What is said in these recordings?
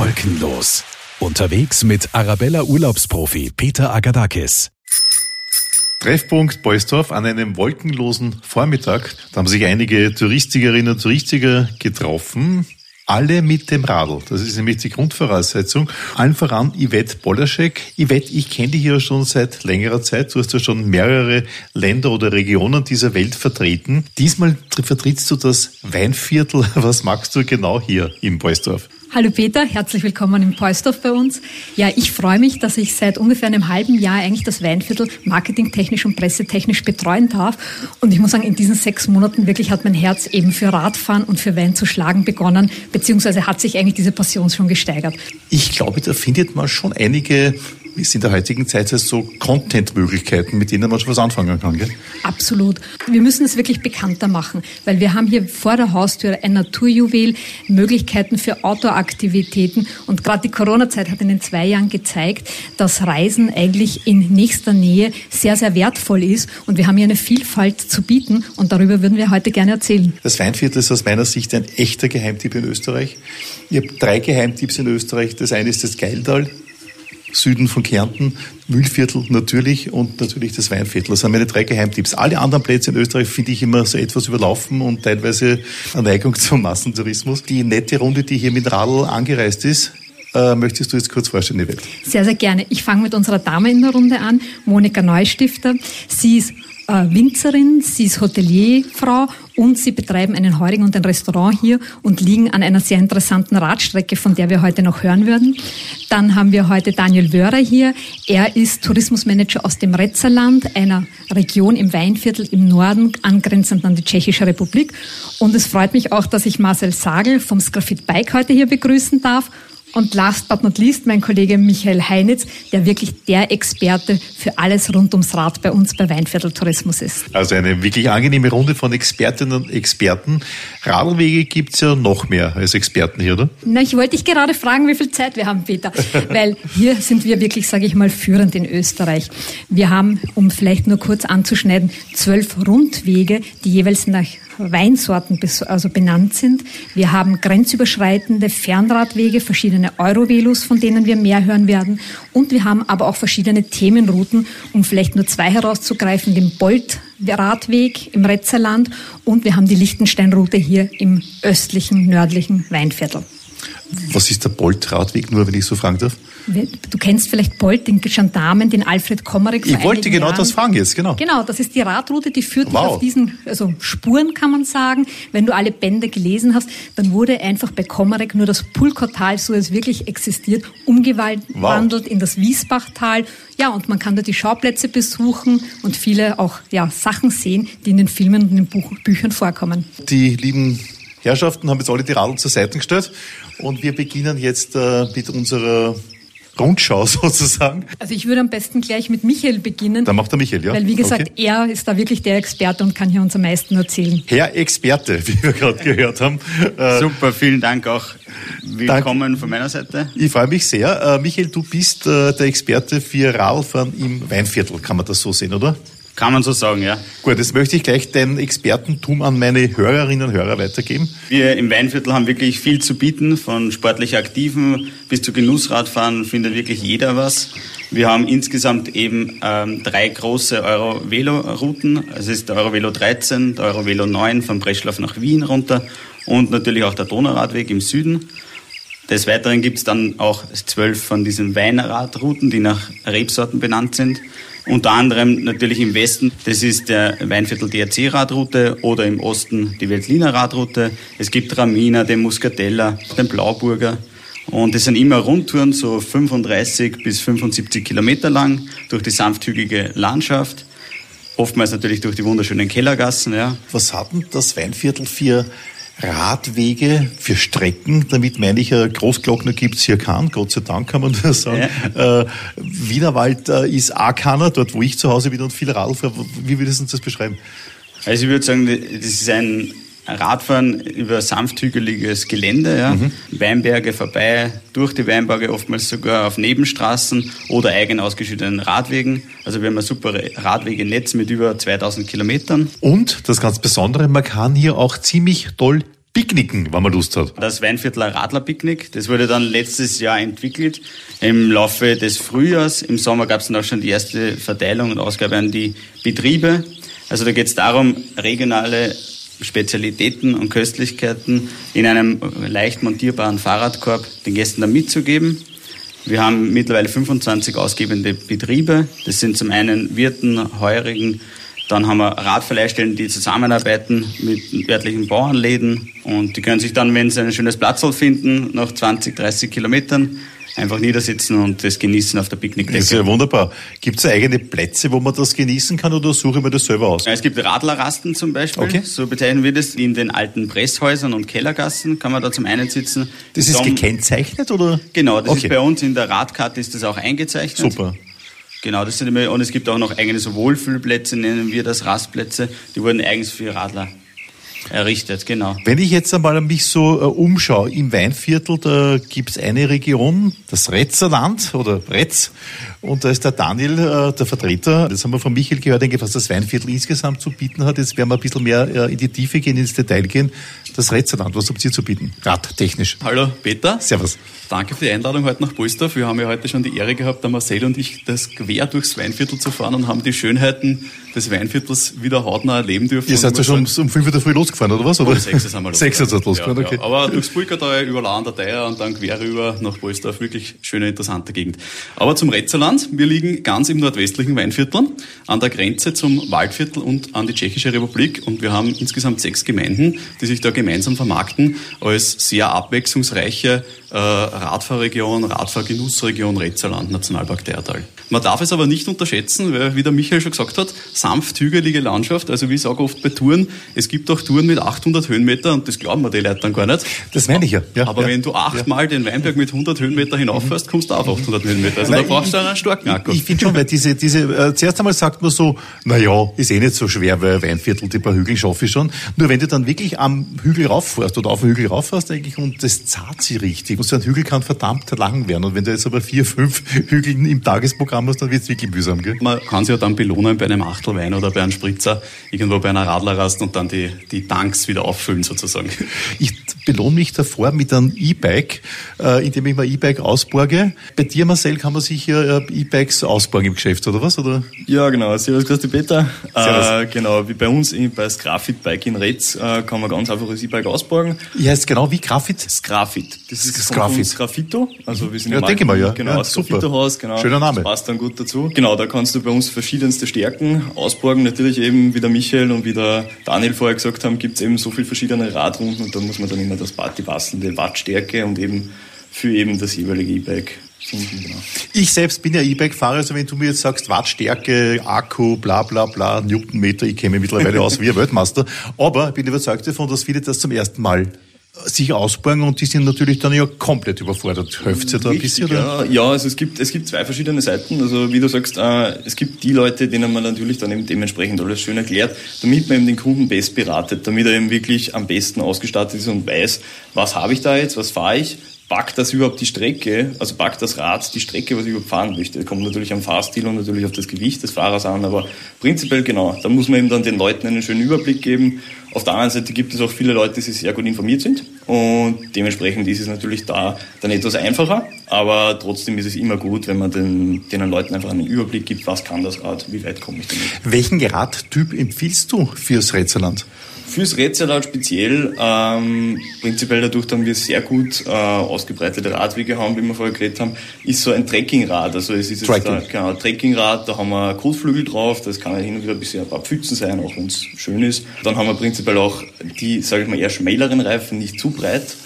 Wolkenlos. Unterwegs mit Arabella Urlaubsprofi Peter Agadakis. Treffpunkt Beusdorf an einem wolkenlosen Vormittag. Da haben sich einige Touristikerinnen und Touristiker getroffen. Alle mit dem Radl. Das ist nämlich die Grundvoraussetzung. Allen voran Yvette Bolaschek. Yvette, ich kenne dich ja schon seit längerer Zeit. Du hast ja schon mehrere Länder oder Regionen dieser Welt vertreten. Diesmal vertrittst du das Weinviertel. Was magst du genau hier im Beusdorf? Hallo Peter, herzlich willkommen im Poisdorf bei uns. Ja, ich freue mich, dass ich seit ungefähr einem halben Jahr eigentlich das Weinviertel marketingtechnisch und pressetechnisch betreuen darf. Und ich muss sagen, in diesen sechs Monaten wirklich hat mein Herz eben für Radfahren und für Wein zu schlagen begonnen, beziehungsweise hat sich eigentlich diese Passion schon gesteigert. Ich glaube, da findet man schon einige es in der heutigen Zeit so Content-Möglichkeiten, mit denen man schon was anfangen kann. Gell? Absolut. Wir müssen es wirklich bekannter machen, weil wir haben hier vor der Haustür ein Naturjuwel, Möglichkeiten für Outdoor-Aktivitäten und gerade die Corona-Zeit hat in den zwei Jahren gezeigt, dass Reisen eigentlich in nächster Nähe sehr, sehr wertvoll ist und wir haben hier eine Vielfalt zu bieten und darüber würden wir heute gerne erzählen. Das Weinviertel ist aus meiner Sicht ein echter Geheimtipp in Österreich. Ich habe drei Geheimtipps in Österreich. Das eine ist das Geildal, Süden von Kärnten, Mühlviertel natürlich und natürlich das Weinviertel. Das sind meine drei Geheimtipps. Alle anderen Plätze in Österreich finde ich immer so etwas überlaufen und teilweise eine Neigung zum Massentourismus. Die nette Runde, die hier mit Radl angereist ist, äh, möchtest du jetzt kurz vorstellen, Yvette? Sehr, sehr gerne. Ich fange mit unserer Dame in der Runde an, Monika Neustifter. Sie ist äh, Winzerin, sie ist Hotelierfrau und sie betreiben einen Heurigen und ein Restaurant hier und liegen an einer sehr interessanten Radstrecke, von der wir heute noch hören würden. Dann haben wir heute Daniel Wörer hier. Er ist Tourismusmanager aus dem Retzerland, einer Region im Weinviertel im Norden, angrenzend an die Tschechische Republik. Und es freut mich auch, dass ich Marcel Sagel vom Sgraffit Bike heute hier begrüßen darf und last but not least mein Kollege Michael Heinitz, der wirklich der Experte für alles rund ums Rad bei uns bei Weinviertel Tourismus ist. Also eine wirklich angenehme Runde von Expertinnen und Experten. Radlwege gibt's ja noch mehr als Experten hier, oder? Na, ich wollte dich gerade fragen, wie viel Zeit wir haben, Peter. Weil hier sind wir wirklich, sage ich mal, führend in Österreich. Wir haben, um vielleicht nur kurz anzuschneiden, zwölf Rundwege, die jeweils nach Weinsorten also benannt sind. Wir haben grenzüberschreitende Fernradwege, verschiedene Eurovelos, von denen wir mehr hören werden. Und wir haben aber auch verschiedene Themenrouten, um vielleicht nur zwei herauszugreifen, den Bolt-Radweg im Retzerland und wir haben die Lichtenstein-Route hier im östlichen, nördlichen Weinviertel. Was ist der Bolt-Radweg, nur wenn ich so fragen darf? Du kennst vielleicht Bolt, den Gendarmen, den Alfred Kommerek. Ich wollte genau Jahren. das fragen jetzt, genau. Genau, das ist die Radroute, die führt wow. dich auf diesen also Spuren, kann man sagen. Wenn du alle Bände gelesen hast, dann wurde einfach bei Kommerek nur das Pulkotal, so es wirklich existiert, umgewandelt wow. in das Wiesbachtal. Ja, und man kann da die Schauplätze besuchen und viele auch ja, Sachen sehen, die in den Filmen und in den Buch Büchern vorkommen. Die lieben Herrschaften haben jetzt alle die Radl zur Seite gestellt und wir beginnen jetzt äh, mit unserer Rundschau sozusagen. Also ich würde am besten gleich mit Michael beginnen. Dann macht der Michael, ja. Weil wie gesagt, okay. er ist da wirklich der Experte und kann hier uns am meisten erzählen. Herr Experte, wie wir gerade gehört haben. Äh, Super, vielen Dank auch. Willkommen Dank. von meiner Seite. Ich freue mich sehr. Äh, Michael, du bist äh, der Experte für Radfahren im Weinviertel, kann man das so sehen, oder? Kann man so sagen, ja. Gut, jetzt möchte ich gleich dein Expertentum an meine Hörerinnen und Hörer weitergeben. Wir im Weinviertel haben wirklich viel zu bieten, von sportlich Aktiven bis zu Genussradfahren findet wirklich jeder was. Wir haben insgesamt eben ähm, drei große Euro-Velo-Routen. Es ist der Euro-Velo 13, der Euro-Velo 9 von Breschlauf nach Wien runter und natürlich auch der Donauradweg im Süden. Des Weiteren gibt es dann auch zwölf von diesen Weinradrouten, die nach Rebsorten benannt sind. Unter anderem natürlich im Westen, das ist der Weinviertel DRC-Radroute oder im Osten die Weltliner Radroute. Es gibt Ramina, den Muscatella, den Blauburger. Und es sind immer Rundtouren, so 35 bis 75 Kilometer lang durch die sanfthügige Landschaft. Oftmals natürlich durch die wunderschönen Kellergassen. Ja. Was hat denn das Weinviertel für Radwege für Strecken. Damit meine ich, Großglockner gibt's hier keinen, Gott sei Dank kann man das sagen. Ja. Äh, Wienerwald äh, ist auch keiner, dort wo ich zu Hause bin und viel Radl fahre. Wie würdest du uns das beschreiben? Also ich würde sagen, das ist ein Radfahren über sanfthügeliges Gelände, ja. Mhm. Weinberge vorbei, durch die Weinberge, oftmals sogar auf Nebenstraßen oder eigen ausgeschütteten Radwegen. Also wir haben ein super Radwegenetz mit über 2000 Kilometern. Und das ganz Besondere, man kann hier auch ziemlich toll picknicken, wenn man Lust hat. Das Weinviertler Radlerpicknick, das wurde dann letztes Jahr entwickelt im Laufe des Frühjahrs. Im Sommer gab es dann auch schon die erste Verteilung und Ausgabe an die Betriebe. Also da geht es darum, regionale Spezialitäten und Köstlichkeiten in einem leicht montierbaren Fahrradkorb den Gästen dann mitzugeben. Wir haben mittlerweile 25 ausgebende Betriebe. Das sind zum einen Wirten, Heurigen, dann haben wir Radverleihstellen, die zusammenarbeiten mit örtlichen Bauernläden und die können sich dann, wenn sie ein schönes Platzl finden, nach 20, 30 Kilometern einfach niedersitzen und das genießen auf der Picknickdecke. Das ist ja wunderbar. Gibt es eigene Plätze, wo man das genießen kann oder suche ich mir das selber aus? Es gibt Radlerrasten zum Beispiel, okay. so bezeichnen wir das. In den alten Presshäusern und Kellergassen kann man da zum einen sitzen. Das ist Zum, gekennzeichnet oder? Genau, das okay. ist bei uns in der Radkarte ist das auch eingezeichnet. Super. Genau, das sind immer, und es gibt auch noch eigene so Wohlfühlplätze, nennen wir das, Rastplätze, die wurden eigens für Radler errichtet, genau. Wenn ich jetzt einmal mich so äh, umschaue, im Weinviertel, da gibt es eine Region, das Retzerland oder Retz, und da ist der Daniel, äh, der Vertreter. Das haben wir von Michael gehört, was das Weinviertel insgesamt zu bieten hat. Jetzt werden wir ein bisschen mehr äh, in die Tiefe gehen, ins Detail gehen. Das Retzerland, was habt ihr zu bieten? Radtechnisch. Hallo Peter. Servus. Danke für die Einladung heute nach Polsdorf. Wir haben ja heute schon die Ehre gehabt, der Marcel und ich, das quer durchs Weinviertel zu fahren und haben die Schönheiten des Weinviertels wieder hautnah erleben dürfen. Ihr seid ja schon um 5 Uhr früh losgefahren, oder was? Oder? Um 6 sind wir losgefahren. 6 seid losgefahren, ja, okay. Ja. Aber durchs Pulkertal, über Lahn der Theier und dann quer rüber nach Polsdorf. Wirklich schöne, interessante Gegend. Aber zum Retzerland. Wir liegen ganz im nordwestlichen Weinviertel, an der Grenze zum Waldviertel und an die Tschechische Republik. Und wir haben insgesamt sechs Gemeinden, die sich da gemeinsam vermarkten als sehr abwechslungsreiche äh, Radfahrregion, Radfahrgenussregion Retzerland, Nationalpark Teertal. Man darf es aber nicht unterschätzen, weil, wie der Michael schon gesagt hat, sanft hügelige Landschaft. Also wie ich sage oft bei Touren, es gibt auch Touren mit 800 Höhenmeter und das glauben wir die Leute dann gar nicht. Das meine ich ja. ja aber ja, wenn du achtmal den Weinberg mit 100 Höhenmeter hinauffährst, kommst du auf 800 Höhenmeter. Also Nein, da brauchst du einen starken Akku. Ich, ich finde schon, weil diese, diese, äh, zuerst einmal sagt man so, na ja, ist eh nicht so schwer, weil Weinviertel, die paar Hügel schaffe ich schon. Nur wenn du dann wirklich am Hügel rauffährst oder auf den Hügel rauffährst eigentlich und das zahlt sie richtig. Und so ein Hügel kann verdammt lang werden. Und wenn du jetzt aber vier, fünf Hügel im Tagesprogramm hast, dann wird es wirklich mühsam, gell? Man kann sich ja dann belohnen bei einem Achtelwein oder bei einem Spritzer, irgendwo bei einer Radlerrast und dann die, die Tanks wieder auffüllen sozusagen. Ich belohne mich davor mit einem E-Bike, äh, indem ich mein E-Bike ausborge. Bei dir, Marcel, kann man sich ja äh, E-Bikes ausborgen im Geschäft, oder was? Oder? Ja, genau. Servus, grüß dich, Peter. Servus. Äh, genau, wie bei uns bei Skrafit Bike in Retz äh, kann man ganz einfach das E-Bike ausborgen. Ja, heißt genau wie Grafit? Skrafit. Das ist Skrafit. Skrafito. Also wir sind ja, denke mal, ja. Genau, ja, Skrafito-Haus, genau. Schöner Name. Das passt dann gut dazu. Genau, da kannst du bei uns verschiedenste Stärken ausborgen. Natürlich eben, wie der Michael und wie der Daniel vorher gesagt haben, gibt es eben so viele verschiedene Radrunden und da muss man dann immer das, die passende Wattstärke und eben für eben das jeweilige E-Bike finden. Genau. Ich selbst bin ja E-Bike-Fahrer, also wenn du mir jetzt sagst, Wattstärke, Akku, bla bla bla, Newtonmeter, ich mich mittlerweile aus wie ein Weltmeister, aber ich bin überzeugt davon, dass viele das zum ersten Mal sich ausborgen und die sind natürlich dann ja komplett überfordert. Hilft ihr da ein bisschen? Oder? Ja, ja, also es gibt, es gibt zwei verschiedene Seiten. Also wie du sagst, äh, es gibt die Leute, denen man natürlich dann eben dementsprechend alles schön erklärt, damit man eben den Kunden best beratet, damit er eben wirklich am besten ausgestattet ist und weiß, was habe ich da jetzt, was fahre ich, packt das überhaupt die Strecke, also packt das Rad die Strecke, was ich fahren möchte. Kommt natürlich am Fahrstil und natürlich auf das Gewicht des Fahrers an, aber prinzipiell genau. Da muss man eben dann den Leuten einen schönen Überblick geben. Auf der anderen Seite gibt es auch viele Leute, die sehr gut informiert sind und dementsprechend ist es natürlich da dann etwas einfacher, aber trotzdem ist es immer gut, wenn man den, den Leuten einfach einen Überblick gibt, was kann das Rad, wie weit komme ich damit. Welchen Radtyp empfiehlst du fürs Rätselland? Fürs Rätselrad speziell, ähm, prinzipiell dadurch, dass wir sehr gut äh, ausgebreitete Radwege haben, wie wir vorher geredet haben, ist so ein Trekkingrad. Also es ist jetzt da, genau, Trekkingrad, da haben wir Kotflügel drauf, das kann hin und wieder ein bisschen ein paar Pfützen sein, auch wenn es schön ist. Dann haben wir prinzipiell auch die, sage ich mal, eher schmäleren Reifen, nicht zu breit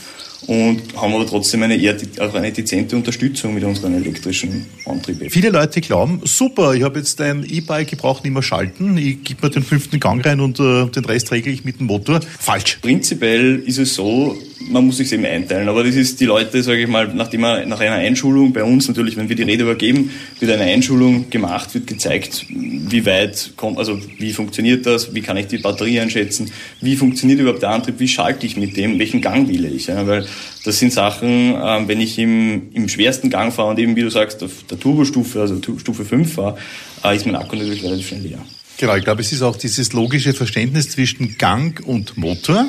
und haben aber trotzdem eine eher auch eine dezente Unterstützung mit unseren elektrischen Antrieben. Viele Leute glauben, super, ich habe jetzt ein E-Bike, ich brauche nicht mehr schalten, ich gebe mir den fünften Gang rein und äh, den Rest regle ich mit dem Motor. Falsch. Prinzipiell ist es so, man muss sich eben einteilen, aber das ist die Leute, sage ich mal, nachdem man nach einer Einschulung bei uns natürlich, wenn wir die Rede übergeben, wird eine Einschulung gemacht, wird gezeigt, wie weit kommt, also wie funktioniert das, wie kann ich die Batterie einschätzen, wie funktioniert überhaupt der Antrieb, wie schalte ich mit dem, welchen Gang wähle ich, ja, weil das sind Sachen, ähm, wenn ich im, im schwersten Gang fahre und eben, wie du sagst, auf der Turbostufe, also Stufe 5 fahre, äh, ist mein Akku natürlich relativ schnell leer. Genau, ich glaube, es ist auch dieses logische Verständnis zwischen Gang und Motor.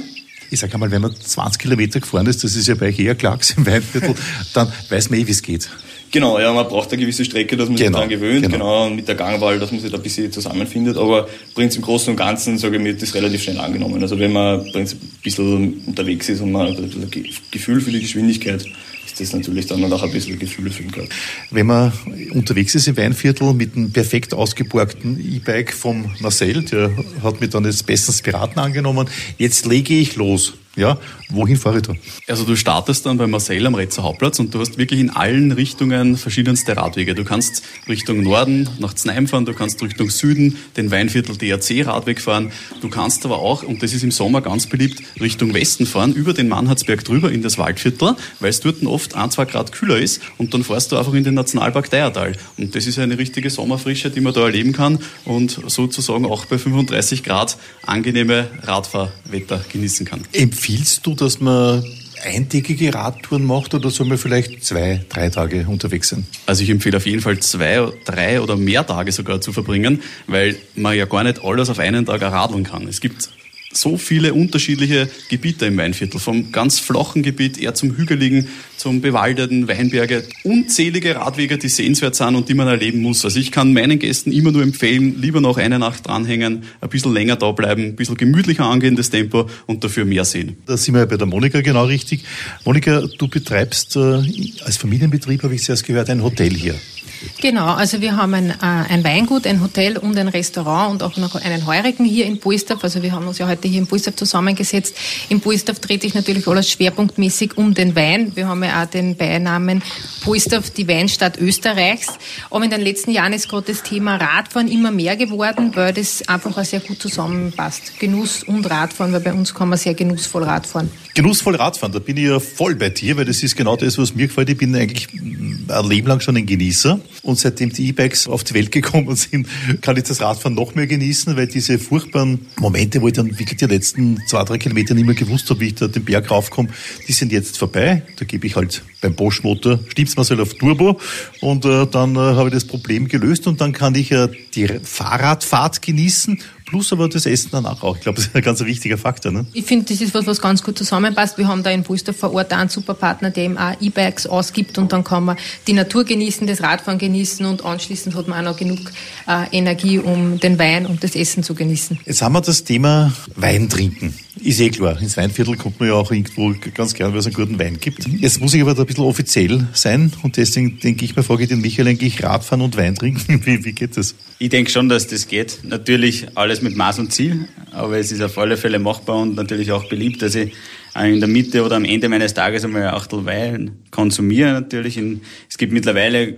Ich sage einmal, wenn man 20 Kilometer gefahren ist, das ist ja bei euch eher Klacks im Weinviertel, dann weiß man eh, wie es geht. Genau, ja, man braucht eine gewisse Strecke, dass man genau, sich daran gewöhnt, genau. genau, und mit der Gangwahl, dass man sich da ein bisschen zusammenfindet, aber im Großen und Ganzen, sage ich mir, das relativ schnell angenommen. Also wenn man ein bisschen unterwegs ist und man ein Gefühl für die Geschwindigkeit, das natürlich dann auch ein bisschen Gefühl für den Körper. Wenn man unterwegs ist im Weinviertel mit einem perfekt ausgeborgten E-Bike vom Marcel, der hat mich dann jetzt bestens beraten angenommen, jetzt lege ich los. Ja, wohin fahre ich da? Also du startest dann bei Marcel am Retzer Hauptplatz und du hast wirklich in allen Richtungen verschiedenste Radwege. Du kannst Richtung Norden nach Znaim fahren, du kannst Richtung Süden den Weinviertel DRC Radweg fahren. Du kannst aber auch, und das ist im Sommer ganz beliebt, Richtung Westen fahren, über den Mannhardsberg drüber in das Waldviertel, weil es dort oft ein, zwei Grad kühler ist und dann fährst du einfach in den Nationalpark Deiertal. Und das ist eine richtige Sommerfrische, die man da erleben kann und sozusagen auch bei 35 Grad angenehme Radfahrwetter genießen kann. Empf empfiehlst du, dass man eintägige Radtouren macht oder soll man vielleicht zwei, drei Tage unterwegs sein? Also ich empfehle auf jeden Fall zwei, drei oder mehr Tage sogar zu verbringen, weil man ja gar nicht alles auf einen Tag radeln kann. Es gibt so viele unterschiedliche Gebiete im Weinviertel, vom ganz flachen Gebiet eher zum hügeligen, zum bewaldeten Weinberge, unzählige Radwege, die sehenswert sind und die man erleben muss. Also ich kann meinen Gästen immer nur empfehlen, lieber noch eine Nacht dranhängen, ein bisschen länger da bleiben, ein bisschen gemütlicher angehen das Tempo und dafür mehr sehen. Da sind wir bei der Monika genau richtig. Monika, du betreibst äh, als Familienbetrieb, habe ich zuerst gehört, ein Hotel hier. Genau, also wir haben ein, äh, ein Weingut, ein Hotel und ein Restaurant und auch noch einen Heurigen hier in Buisdorf. Also wir haben uns ja heute hier in Buisdorf zusammengesetzt. In Buisdorf dreht sich natürlich alles schwerpunktmäßig um den Wein. Wir haben ja auch den Beinamen Buisdorf, die Weinstadt Österreichs. Aber in den letzten Jahren ist gerade das Thema Radfahren immer mehr geworden, weil das einfach auch sehr gut zusammenpasst. Genuss und Radfahren, weil bei uns kann man sehr genussvoll Radfahren. Genussvoll Radfahren, da bin ich ja voll bei dir, weil das ist genau das, was mir gefällt. Ich bin eigentlich ein Leben lang schon ein Genießer. Und seitdem die E-Bikes auf die Welt gekommen sind, kann ich das Radfahren noch mehr genießen, weil diese furchtbaren Momente, wo ich dann wirklich die letzten zwei, drei Kilometer nicht mehr gewusst habe, wie ich da den Berg raufkomme, die sind jetzt vorbei. Da gebe ich halt beim Bosch-Motor, stimmt's auf Turbo und äh, dann äh, habe ich das Problem gelöst und dann kann ich äh, die Fahrradfahrt genießen plus aber das Essen danach auch. Ich glaube, das ist ein ganz wichtiger Faktor. Ne? Ich finde, das ist was, was ganz gut zusammenpasst. Wir haben da in Buisdorf vor Ort einen super Partner, der eben auch E-Bikes ausgibt und dann kann man die Natur genießen, das Radfahren genießen und anschließend hat man auch noch genug äh, Energie, um den Wein und das Essen zu genießen. Jetzt haben wir das Thema Wein trinken. Ist eh klar, ins Weinviertel kommt man ja auch irgendwo ganz gern, weil es einen guten Wein gibt. Jetzt muss ich aber da ein bisschen offiziell sein und deswegen denke ich mir, frage ich den Michael eigentlich Radfahren und Wein trinken. Wie, wie geht das? Ich denke schon, dass das geht. Natürlich alles mit Maß und Ziel, aber es ist auf alle Fälle machbar und natürlich auch beliebt, dass ich in der Mitte oder am Ende meines Tages einmal ein Achtel Wein konsumiere natürlich. es gibt mittlerweile,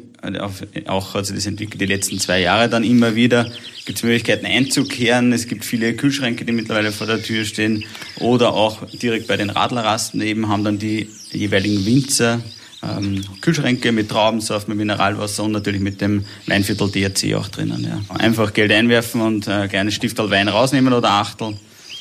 auch hat sich das entwickelt die letzten zwei Jahre dann immer wieder, gibt es Möglichkeiten einzukehren. Es gibt viele Kühlschränke, die mittlerweile vor der Tür stehen oder auch direkt bei den Radlerrasten eben haben dann die jeweiligen Winzer ähm, Kühlschränke mit Traubensaft, mit Mineralwasser und natürlich mit dem Weinviertel DRC auch drinnen. Ja. Einfach Geld einwerfen und äh, gerne Stiftal Wein rausnehmen oder Achtel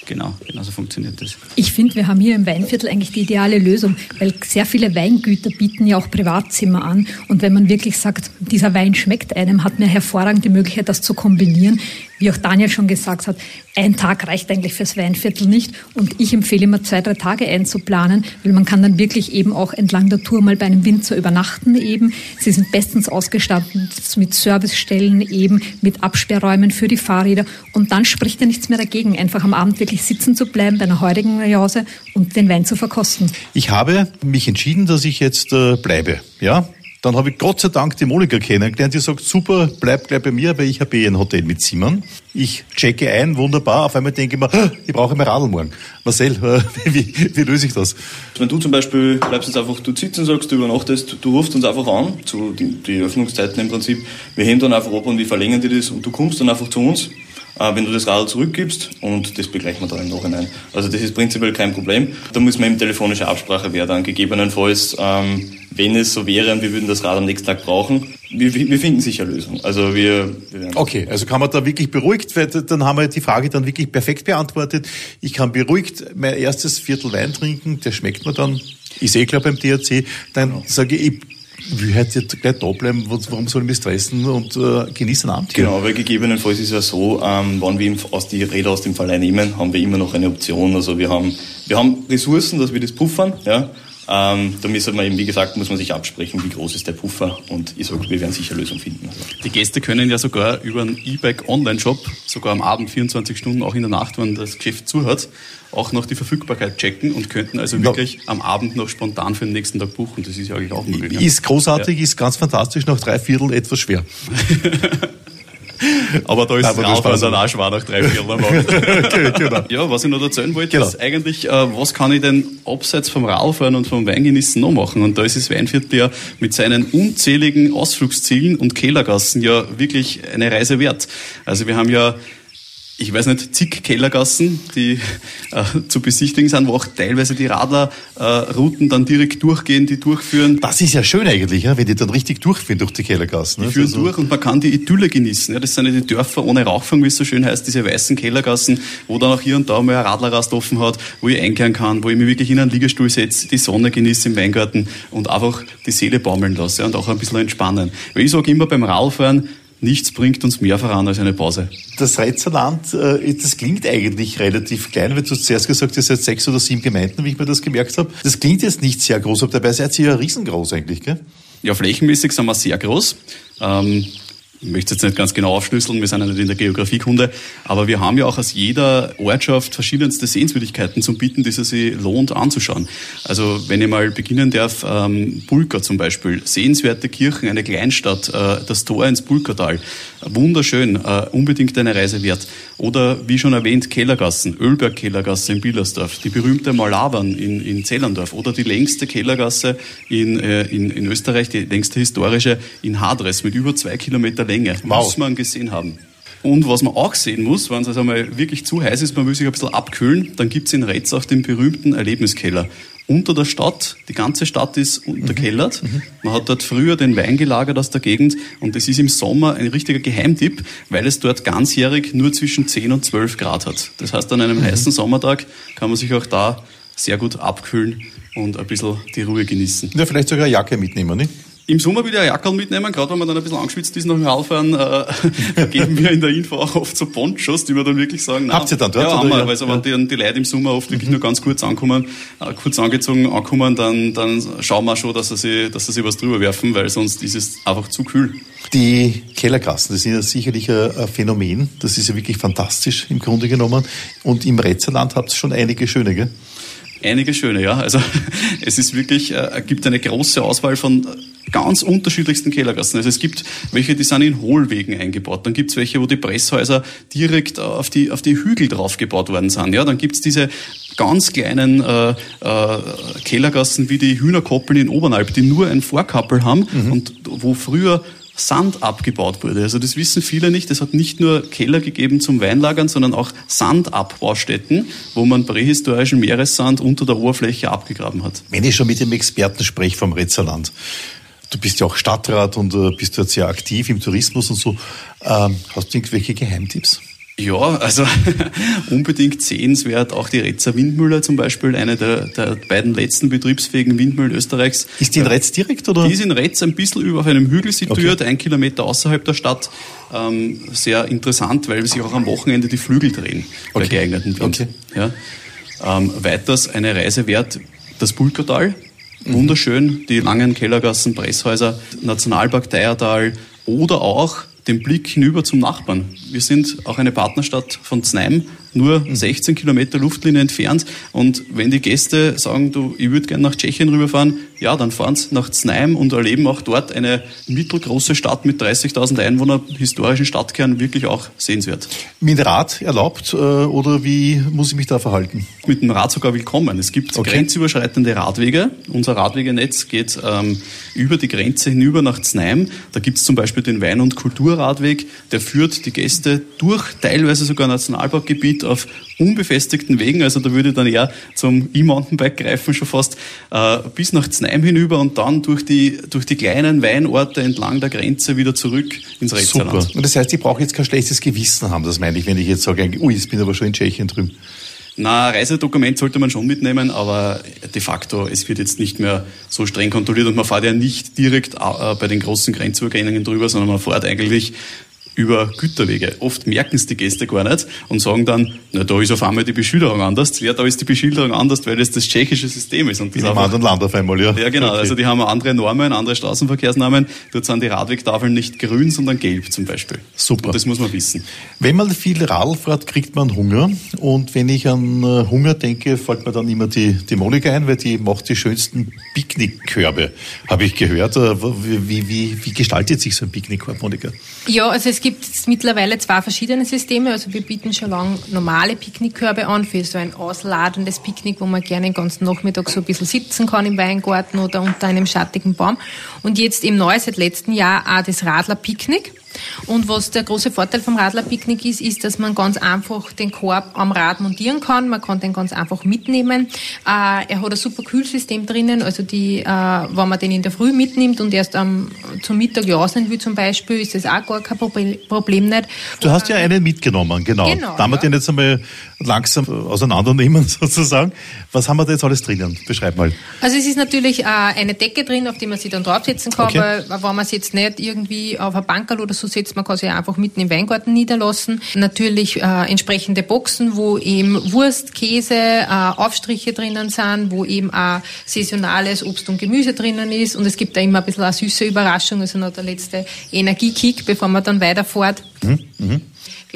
genau, genau so funktioniert das. Ich finde, wir haben hier im Weinviertel eigentlich die ideale Lösung, weil sehr viele Weingüter bieten ja auch Privatzimmer an. Und wenn man wirklich sagt, dieser Wein schmeckt einem, hat man hervorragend die Möglichkeit, das zu kombinieren. Wie auch Daniel schon gesagt hat, ein Tag reicht eigentlich fürs Weinviertel nicht. Und ich empfehle immer zwei, drei Tage einzuplanen, weil man kann dann wirklich eben auch entlang der Tour mal bei einem Winzer übernachten eben. Sie sind bestens ausgestattet mit Servicestellen eben, mit Absperrräumen für die Fahrräder. Und dann spricht ja nichts mehr dagegen, einfach am Abend wirklich sitzen zu bleiben bei einer heurigen Jause und den Wein zu verkosten. Ich habe mich entschieden, dass ich jetzt äh, bleibe. Ja, dann habe ich Gott sei Dank die Monika kennengelernt, die sagt, super, bleib gleich bei mir, weil ich habe eh ein Hotel mit Zimmern. Ich checke ein, wunderbar. Auf einmal denke ich mir, ich brauche mein Radl morgen. Marcel, wie, wie, löse ich das? Wenn du zum Beispiel bleibst jetzt einfach, du sitzt und sagst, du übernachtest, du rufst uns einfach an, zu die, die Öffnungszeiten im Prinzip. Wir heben dann einfach ab und wir verlängern dir das und du kommst dann einfach zu uns äh, wenn du das Radl zurückgibst und das begleichen wir dann im Nachhinein. Also das ist prinzipiell kein Problem. Da muss man eben telefonische Absprache werden. Gegebenenfalls, ähm, wenn es so wäre und wir würden das Rad am nächsten Tag brauchen, wir, wir finden sicher Lösungen. Also wir, wir Okay, also kann man da wirklich beruhigt, weil dann haben wir die Frage dann wirklich perfekt beantwortet. Ich kann beruhigt mein erstes Viertel Wein trinken, der schmeckt mir dann, ich sehe klar beim DRC, dann sage ich, ich will halt jetzt gleich da bleiben, warum soll ich mich stressen und äh, genießen Abend? Genau, weil gegebenenfalls ist es ja so, ähm, wenn wir aus die Räder aus dem Verleih nehmen, haben wir immer noch eine Option. Also wir haben, wir haben Ressourcen, dass wir das puffern, ja. Ähm, da müssen wir eben, wie gesagt, muss man sich absprechen, wie groß ist der Puffer und ich sage, wir werden sicher Lösungen finden. Die Gäste können ja sogar über einen E-Bike Online-Shop, sogar am Abend 24 Stunden, auch in der Nacht, wenn das Geschäft zuhört, auch noch die Verfügbarkeit checken und könnten also wirklich no. am Abend noch spontan für den nächsten Tag buchen. Das ist ja eigentlich auch möglich. Ist großartig, ja. ist ganz fantastisch, nach drei Viertel etwas schwer. Aber da ist Aber es Raufahren auch schwer nach drei Viertel am okay, genau. Ja, was ich noch erzählen wollte, genau. ist eigentlich, äh, was kann ich denn abseits vom Radfahren und vom Weingenießen noch machen? Und da ist das Weinviertel ja mit seinen unzähligen Ausflugszielen und Kellergassen ja wirklich eine Reise wert. Also wir haben ja ich weiß nicht, zig Kellergassen, die äh, zu besichtigen sind, wo auch teilweise die Radlerrouten äh, dann direkt durchgehen, die durchführen. Das ist ja schön eigentlich, ja, wenn die dann richtig durchführen durch die Kellergassen. Die ne? führen also durch und man kann die Idylle genießen. Ja, das sind ja die Dörfer ohne Rauchfang, wie es so schön heißt, diese weißen Kellergassen, wo dann auch hier und da mal ein Radlerrast offen hat, wo ich einkehren kann, wo ich mich wirklich in einen Liegestuhl setze, die Sonne genieße im Weingarten und einfach die Seele baumeln lasse ja, und auch ein bisschen entspannen. Weil ich sage immer beim Radfahren, nichts bringt uns mehr voran als eine Pause. Das Retzerland, äh, das klingt eigentlich relativ klein, weil du zuerst gesagt hast, ihr seid sechs oder sieben Gemeinden, wie ich mir das gemerkt habe. Das klingt jetzt nicht sehr groß, aber dabei seid ihr ja riesengroß eigentlich, gell? Ja, flächenmäßig sind wir sehr groß. Ähm, ich möchte jetzt nicht ganz genau aufschlüsseln, wir sind ja nicht in der Geografiekunde, aber wir haben ja auch aus jeder Ortschaft verschiedenste Sehenswürdigkeiten zum Bieten, die es sich lohnt anzuschauen. Also wenn ich mal beginnen darf, ähm, Bulka zum Beispiel, sehenswerte Kirchen, eine Kleinstadt, äh, das Tor ins Bulkertal, wunderschön, äh, unbedingt eine Reise wert. Oder wie schon erwähnt, Kellergassen, Ölberg-Kellergasse in Billersdorf, die berühmte Malavern in, in Zellerndorf oder die längste Kellergasse in, äh, in, in Österreich, die längste historische in Hadres mit über zwei Kilometer Länge. Wow. Muss man gesehen haben. Und was man auch sehen muss, wenn es also mal wirklich zu heiß ist, man will sich ein bisschen abkühlen, dann gibt es in Retz auch den berühmten Erlebniskeller. Unter der Stadt, die ganze Stadt ist unterkellert. Mhm. mhm. Man hat dort früher den Wein gelagert aus der Gegend und das ist im Sommer ein richtiger Geheimtipp, weil es dort ganzjährig nur zwischen 10 und 12 Grad hat. Das heißt, an einem mhm. heißen Sommertag kann man sich auch da sehr gut abkühlen und ein bisschen die Ruhe genießen. Ja, vielleicht sogar eine Jacke mitnehmen, nicht? Im Sommer wieder ein Jackerl mitnehmen, gerade wenn man dann ein bisschen angeschwitzt ist nach dem Radfahren, äh, geben wir in der Info auch oft so Ponchos, die wir dann wirklich sagen, na, Habt ihr dann dort? Ja, haben wir, ja. wenn die, die Leute im Sommer oft wirklich mhm. nur ganz kurz ankommen, äh, kurz angezogen ankommen, dann, dann schauen wir schon, dass sie, dass sie was drüber werfen, weil sonst ist es einfach zu kühl. Die Kellergassen, das ist ja sicherlich ein Phänomen, das ist ja wirklich fantastisch im Grunde genommen und im Retzerland habt ihr schon einige schöne, gell? Einige schöne, ja. Also es ist wirklich, äh, gibt eine große Auswahl von ganz unterschiedlichsten Kellergassen. Also es gibt welche, die sind in Hohlwegen eingebaut. Dann gibt es welche, wo die Presshäuser direkt auf die, auf die Hügel draufgebaut worden sind. Ja, dann gibt es diese ganz kleinen äh, äh, Kellergassen wie die Hühnerkoppeln in Obernalb, die nur ein Vorkappel haben mhm. und wo früher Sand abgebaut wurde. Also das wissen viele nicht. Es hat nicht nur Keller gegeben zum Weinlagern, sondern auch Sandabbaustätten, wo man prähistorischen Meeressand unter der Oberfläche abgegraben hat. Wenn ich schon mit dem Experten spreche vom Retzerland, du bist ja auch Stadtrat und äh, bist dort sehr aktiv im Tourismus und so, ähm, hast du irgendwelche Geheimtipps? Ja, also unbedingt sehenswert. Auch die Retzer Windmühle zum Beispiel, eine der, der beiden letzten betriebsfähigen Windmühlen Österreichs. Ist die in Retz direkt oder? Die ist in Retz ein bisschen über auf einem Hügel situiert, okay. ein Kilometer außerhalb der Stadt. Ähm, sehr interessant, weil sich auch am Wochenende die Flügel drehen okay. bei geeigneten Wind. Okay. Ja. Ähm, weiters eine Reise wert, das Bulkertal. Mhm. Wunderschön, die langen Kellergassen, Presshäuser, Nationalpark Deiertal oder auch den Blick hinüber zum Nachbarn. Wir sind auch eine Partnerstadt von Znaim, nur 16 Kilometer Luftlinie entfernt. Und wenn die Gäste sagen, du, ich würde gerne nach Tschechien rüberfahren, ja, dann fahren sie nach Znaim und erleben auch dort eine mittelgroße Stadt mit 30.000 Einwohnern, historischen Stadtkern, wirklich auch sehenswert. Mit Rad erlaubt äh, oder wie muss ich mich da verhalten? Mit dem Rad sogar willkommen. Es gibt okay. grenzüberschreitende Radwege. Unser Radwegenetz geht ähm, über die Grenze hinüber nach Znaim. Da gibt es zum Beispiel den Wein- und Kulturradweg, der führt die Gäste durch teilweise sogar Nationalparkgebiet auf unbefestigten Wegen, also da würde ich dann eher zum E-Mountainbike greifen schon fast, äh, bis nach Znaim hinüber und dann durch die, durch die kleinen Weinorte entlang der Grenze wieder zurück ins Rechtsaland. Super. Und das heißt, ich brauche jetzt kein schlechtes Gewissen haben, das meine ich, wenn ich jetzt sage, ui, jetzt bin ich aber schon in Tschechien drüben. Na, Reisedokument sollte man schon mitnehmen, aber de facto, es wird jetzt nicht mehr so streng kontrolliert und man fährt ja nicht direkt äh, bei den großen Grenzübergängen drüber, sondern man fährt eigentlich über Güterwege. Oft merken es die Gäste gar nicht und sagen dann, na, da ist auf einmal die Beschilderung anders. Ja, da ist die Beschilderung anders, weil das das tschechische System ist. Und das In einem anderen Land auf einmal, ja. Ja, genau. Okay. Also die haben andere Normen, andere Straßenverkehrsnormen. Dort sind die Radwegtafeln nicht grün, sondern gelb zum Beispiel. Super. Und das muss man wissen. Wenn man viel Radl fährt, kriegt man Hunger. Und wenn ich an äh, Hunger denke, fällt mir dann immer die, die Monika ein, weil die macht die schönsten Picknickkörbe, habe ich gehört. Äh, wie, wie, wie gestaltet sich so ein Picknickkorb, Monika? Ja, also es gibt mittlerweile zwei verschiedene Systeme. Also wir bieten schon lange normale Picknickkörbe an für so ein ausladendes Picknick, wo man gerne den ganzen Nachmittag so ein bisschen sitzen kann im Weingarten oder unter einem schattigen Baum. Und jetzt im neu seit letztem Jahr auch das Radler-Picknick. Und was der große Vorteil vom Radlerpicknick ist, ist, dass man ganz einfach den Korb am Rad montieren kann. Man kann den ganz einfach mitnehmen. Äh, er hat ein super Kühlsystem drinnen, also die, äh, wenn man den in der Früh mitnimmt und erst am, zum Mittag jausen will zum Beispiel, ist das auch gar kein Problem nicht. Du hast ja einen mitgenommen, genau. genau da wir ja. den jetzt einmal langsam auseinandernehmen sozusagen. Was haben wir da jetzt alles drinnen? Beschreib mal. Also es ist natürlich äh, eine Decke drin, auf die man sich dann draufsetzen kann, okay. weil wenn man es jetzt nicht irgendwie auf ein Bankerl oder so setzt, man kann sich einfach mitten im Weingarten niederlassen. Natürlich äh, entsprechende Boxen, wo eben Wurst, Käse, äh, Aufstriche drinnen sind, wo eben auch saisonales Obst und Gemüse drinnen ist und es gibt da immer ein bisschen eine süße Überraschung, also noch der letzte Energiekick, bevor man dann weiterfährt. Mhm. Mhm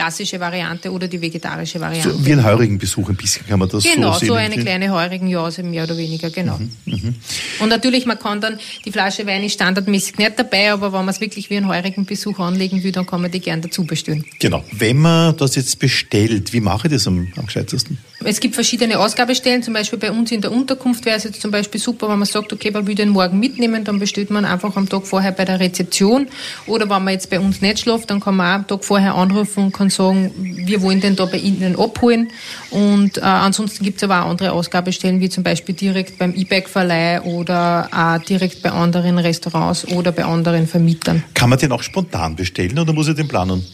klassische Variante oder die vegetarische Variante. So wie ein Heurigenbesuch ein bisschen kann man das genau, so sehen. Genau, so eine kleine Heurigenjause mehr oder weniger, genau. Mhm, mh. Und natürlich, man kann dann, die Flasche Wein ist standardmäßig nicht dabei, aber wenn man es wirklich wie einen Heurigenbesuch anlegen will, dann kann man die gern dazu bestellen. Genau. Wenn man das jetzt bestellt, wie mache ich das am, am gescheitesten? Es gibt verschiedene Ausgabestellen, zum Beispiel bei uns in der Unterkunft wäre es jetzt zum Beispiel super, wenn man sagt, okay, man will den morgen mitnehmen, dann bestellt man einfach am Tag vorher bei der Rezeption. Oder wenn man jetzt bei uns nicht schläft, dann kann man auch am Tag vorher anrufen und kann sagen, wir wollen den da bei Ihnen abholen. Und äh, ansonsten gibt es aber auch andere Ausgabestellen, wie zum Beispiel direkt beim E-Bike-Verleih oder auch direkt bei anderen Restaurants oder bei anderen Vermietern. Kann man den auch spontan bestellen oder muss ich den planen?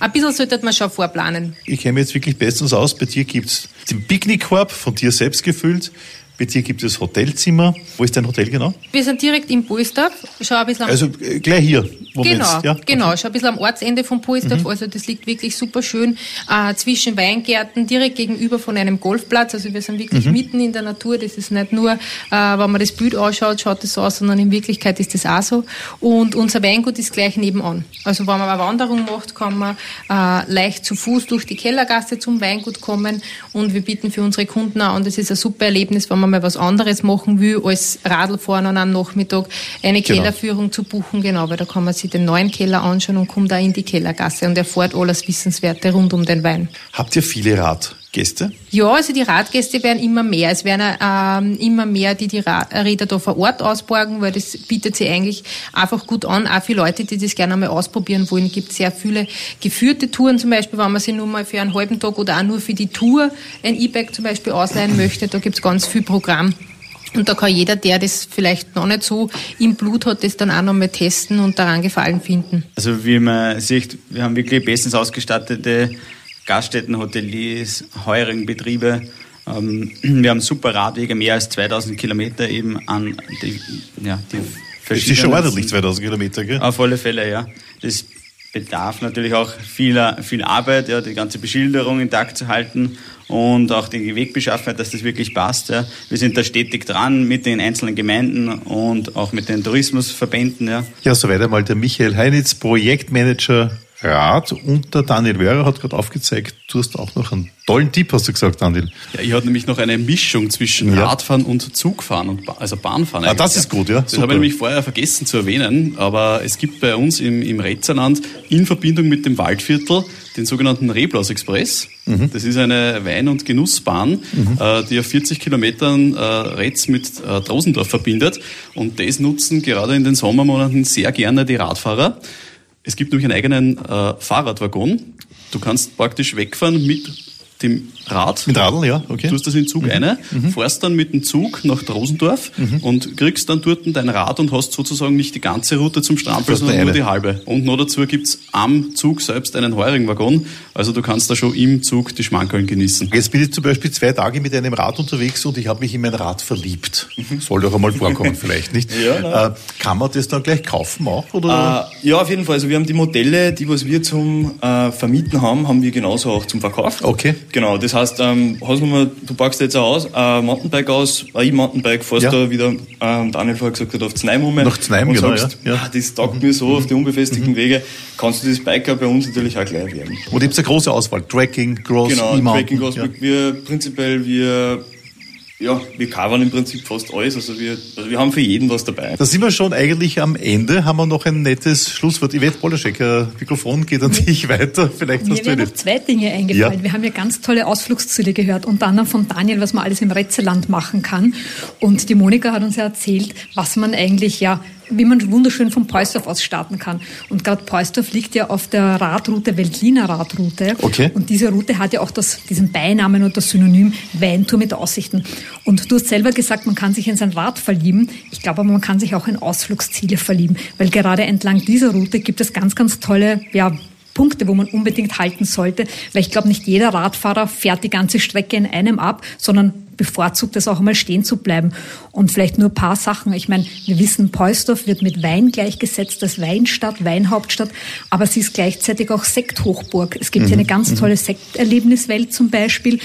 Ein bisschen sollte man schon vorplanen. Ich kenne mich jetzt wirklich bestens aus. Bei dir gibt es den Picknickkorb, von dir selbst gefüllt. Bei dir gibt es Hotelzimmer. Wo ist dein Hotel genau? Wir sind direkt in Pulsdorf. Schon ein bisschen also äh, gleich hier. Wo genau, ja? genau. Schon ein bisschen am Ortsende von Pulsdorf. Mhm. Also das liegt wirklich super schön äh, zwischen Weingärten, direkt gegenüber von einem Golfplatz. Also wir sind wirklich mhm. mitten in der Natur. Das ist nicht nur, äh, wenn man das Bild anschaut, schaut das so aus, sondern in Wirklichkeit ist das auch so. Und unser Weingut ist gleich nebenan. Also wenn man eine Wanderung macht, kann man äh, leicht zu Fuß durch die Kellergasse zum Weingut kommen. Und wir bieten für unsere Kunden auch an, das ist ein super Erlebnis, wenn man mal was anderes machen will, als Radlfahren an einem Nachmittag, eine genau. Kellerführung zu buchen, genau, weil da kann man sich den neuen Keller anschauen und kommt da in die Kellergasse und erfährt alles Wissenswerte rund um den Wein. Habt ihr viele Radgäste? Ja, also die Radgäste werden immer mehr. Es werden ähm, immer mehr, die die Räder da vor Ort ausborgen, weil das bietet sich eigentlich einfach gut an. Auch für Leute, die das gerne einmal ausprobieren wollen. Es gibt sehr viele geführte Touren, zum Beispiel, wenn man sich nur mal für einen halben Tag oder auch nur für die Tour ein E-Bike zum Beispiel ausleihen möchte. Da gibt es ganz viel Programm. Und da kann jeder, der das vielleicht noch nicht so im Blut hat, das dann auch noch mal testen und daran Gefallen finden. Also wie man sieht, wir haben wirklich bestens ausgestattete Gaststätten, Hoteliers, Heurigenbetriebe. Ähm, wir haben super Radwege, mehr als 2000 Kilometer eben an die, ja, die Das ist schon ordentlich 2000 Kilometer, gell? Auf alle Fälle, ja. Das bedarf natürlich auch viel, viel Arbeit, ja, die ganze Beschilderung intakt zu halten und auch die Wegbeschaffenheit, dass das wirklich passt. Ja. Wir sind da stetig dran mit den einzelnen Gemeinden und auch mit den Tourismusverbänden. Ja, ja soweit einmal der Michael Heinitz, Projektmanager Rad und der Daniel Wörer hat gerade aufgezeigt, du hast auch noch einen tollen Tipp, hast du gesagt, Daniel. Ja, ich habe nämlich noch eine Mischung zwischen ja. Radfahren und Zugfahren, und ba also Bahnfahren. Ah, das ist gut, ja. Das Super. habe ich nämlich vorher vergessen zu erwähnen, aber es gibt bei uns im, im Retzerland in Verbindung mit dem Waldviertel den sogenannten Reblaus Express. Mhm. Das ist eine Wein- und Genussbahn, mhm. äh, die auf 40 Kilometern äh, Retz mit äh, Drosendorf verbindet. Und das nutzen gerade in den Sommermonaten sehr gerne die Radfahrer. Es gibt nämlich einen eigenen äh, Fahrradwaggon. Du kannst praktisch wegfahren mit dem Rad. Mit Radl, ja, okay. Tust das in den Zug Mhm. rein, fährst dann mit dem Zug nach Drosendorf Mhm. und kriegst dann dort dein Rad und hast sozusagen nicht die ganze Route zum Strampel, sondern eine. nur die halbe. Und noch dazu gibt's am Zug selbst einen Heuringwaggon. Also du kannst da schon im Zug die Schmankerln genießen. Jetzt bin ich zum Beispiel zwei Tage mit einem Rad unterwegs und ich habe mich in mein Rad verliebt. Soll doch einmal vorkommen, vielleicht nicht. Ja, äh, kann man das dann gleich kaufen auch? Oder? Äh, ja, auf jeden Fall. Also wir haben die Modelle, die was wir zum äh, Vermieten haben, haben wir genauso auch zum Verkauf. Okay. Genau, das heißt, ähm, hast du, mal, du packst jetzt auch aus, ein Mountainbike aus, ein E-Mountainbike, fährst Ja. da wieder, ähm, Daniel vorher gesagt hat, auf Znaim um. Nach Znaim, und genau, sagst, ja. Mhm. Ja. "Ah, das taugt mir so auf die unbefestigten Wege, kannst du das Bike auch bei uns natürlich auch gleich werden. Und ihr habt eine große Auswahl. Tracking, Cross, Genau, E-Mountain. Tracking Cross, ja. wir prinzipiell, wir, ja, wir covern im Prinzip fast alles, also wir, also wir haben für jeden was dabei. Da sind wir schon eigentlich am Ende. Haben wir noch ein nettes Schlusswort. Yvette Polaschek, ein Mikrofon geht an dich weiter. Vielleicht Mir hast du noch zwei Dinge eingefallen. Ja. Wir haben ja ganz tolle Ausflugsziele gehört, unter anderem von Daniel, was man alles im Retzeland machen kann. Und die Monika hat uns ja erzählt, was man eigentlich ja wie man wunderschön von Poisdorf aus starten kann. Und gerade Poisdorf liegt ja auf der Radroute, Veltliner Radroute. Okay. Und diese Route hat ja auch das, diesen Beinamen und das Synonym Weintour mit Aussichten. Und du hast selber gesagt, man kann sich in sein Rad verlieben. Ich glaube aber, man kann sich auch in Ausflugsziele verlieben. Weil gerade entlang dieser Route gibt es ganz, ganz tolle, ja, Punkte, wo man unbedingt halten sollte, weil ich glaube, nicht jeder Radfahrer fährt die ganze Strecke in einem ab, sondern bevorzugt es auch einmal stehen zu bleiben. Und vielleicht nur ein paar Sachen. Ich meine, wir wissen, Poisdorf wird mit Wein gleichgesetzt als Weinstadt, Weinhauptstadt, aber sie ist gleichzeitig auch Sekthochburg. Es gibt hier eine ganz tolle Sekterlebniswelt zum Beispiel.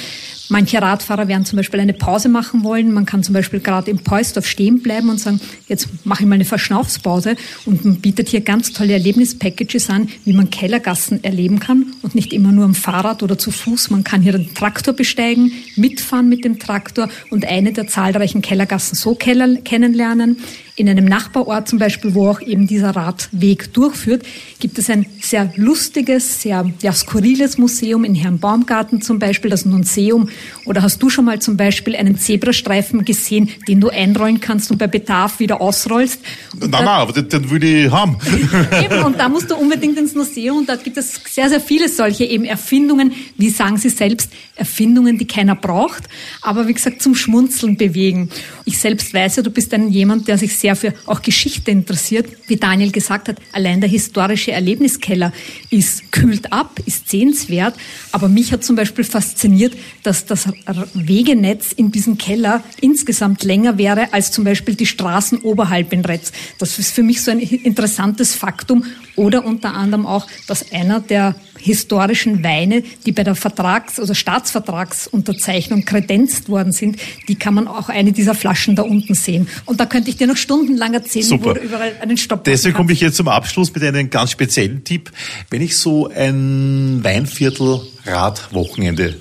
Manche Radfahrer werden zum Beispiel eine Pause machen wollen. Man kann zum Beispiel gerade im Poisdorf stehen bleiben und sagen, jetzt mache ich mal eine Verschnaufspause. Und man bietet hier ganz tolle Erlebnispackages an, wie man Kellergassen erleben kann und nicht immer nur am Fahrrad oder zu Fuß. Man kann hier den Traktor besteigen, mitfahren mit dem Traktor und eine der zahlreichen Kellergassen so kennenlernen. In einem Nachbarort zum Beispiel, wo auch eben dieser Radweg durchführt, gibt es ein sehr lustiges, sehr ja, skurriles Museum in Herrn Baumgarten zum Beispiel, das Nunseum. Oder hast du schon mal zum Beispiel einen Zebrastreifen gesehen, den du einrollen kannst und bei Bedarf wieder ausrollst? Nein, nein, aber den, würde ich haben. Eben, und da musst du unbedingt ins Museum und da gibt es sehr, sehr viele solche eben Erfindungen, wie sagen Sie selbst, Erfindungen, die keiner braucht, aber wie gesagt zum Schmunzeln bewegen. Ich selbst weiß ja, du bist ein jemand, der sich sehr für auch Geschichte interessiert. Wie Daniel gesagt hat, allein der historische Erlebniskeller ist kühlt ab, ist sehenswert, aber mich hat zum Beispiel fasziniert, dass das Wegenetz in diesem Keller insgesamt länger wäre als zum Beispiel die Straßen oberhalb in Retz. Das ist für mich so ein interessantes Faktum. Oder unter anderem auch, dass einer der historischen Weine, die bei der Vertrags- oder Staatsvertragsunterzeichnung kredenzt worden sind, die kann man auch eine dieser Flaschen da unten sehen. Und da könnte ich dir noch stundenlang erzählen, Super. wo du überall einen Stopp Deswegen komme ich jetzt zum Abschluss mit einem ganz speziellen Tipp. Wenn ich so ein Weinviertel-Radwochenende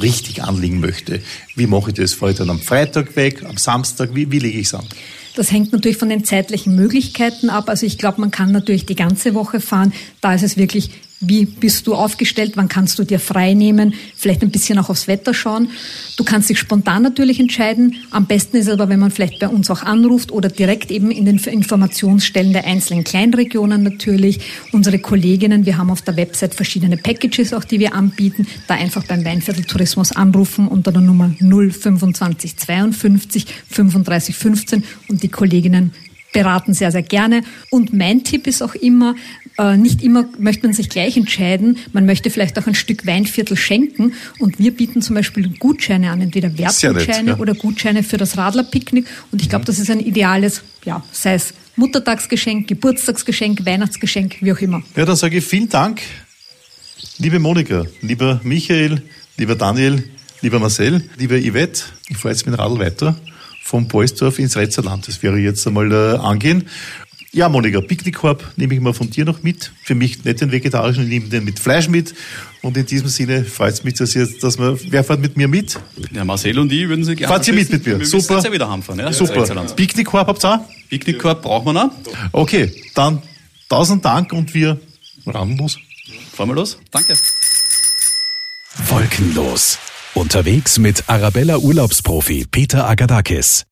richtig anlegen möchte, wie mache ich das? Fahre ich dann am Freitag weg, am Samstag? Wie, wie lege ich es an? Das hängt natürlich von den zeitlichen Möglichkeiten ab. Also ich glaube, man kann natürlich die ganze Woche fahren. Da ist es wirklich, wie bist du aufgestellt? Wann kannst du dir frei nehmen? Vielleicht ein bisschen auch aufs Wetter schauen. Du kannst dich spontan natürlich entscheiden. Am besten ist aber, wenn man vielleicht bei uns auch anruft oder direkt eben in den Informationsstellen der einzelnen Kleinregionen natürlich. Unsere Kolleginnen, wir haben auf der Website verschiedene Packages auch, die wir anbieten. Da einfach beim Weinviertel Tourismus anrufen unter der Nummer 025 52 35 15 und die Kolleginnen beraten sehr, sehr gerne. Und mein Tipp ist auch immer, äh, nicht immer möchte man sich gleich entscheiden. Man möchte vielleicht auch ein Stück Weinviertel schenken. Und wir bieten zum Beispiel Gutscheine an, entweder Wertgutscheine ja. oder Gutscheine für das Radlerpicknick. Und ich glaube, das ist ein ideales, ja, sei es Muttertagsgeschenk, Geburtstagsgeschenk, Weihnachtsgeschenk, wie auch immer. Ja, dann sage ich vielen Dank, liebe Monika, lieber Michael, lieber Daniel, lieber Marcel, lieber Yvette. Ich fahre jetzt mit dem Radl weiter vom Boisdorf ins Retzerland. Das wäre jetzt einmal äh, angehen. Ja, Monika, Picknickkorb nehme ich mal von dir noch mit. Für mich nicht den vegetarischen, ich nehme den mit Fleisch mit. Und in diesem Sinne freut es mich, dass jetzt, dass man, wer fährt mit mir mit? Ja, Marcel und ich würden Sie gerne. Fahrt ihr mit mit mir? Wir Super. jetzt ja wieder heimfahren, ja? Super. Picknickkorb habt ihr auch? Picknickkorb brauchen wir noch. Okay, dann tausend Dank und wir ran los. Fahren wir los. Danke. Wolkenlos. Unterwegs mit Arabella Urlaubsprofi Peter Agadakis.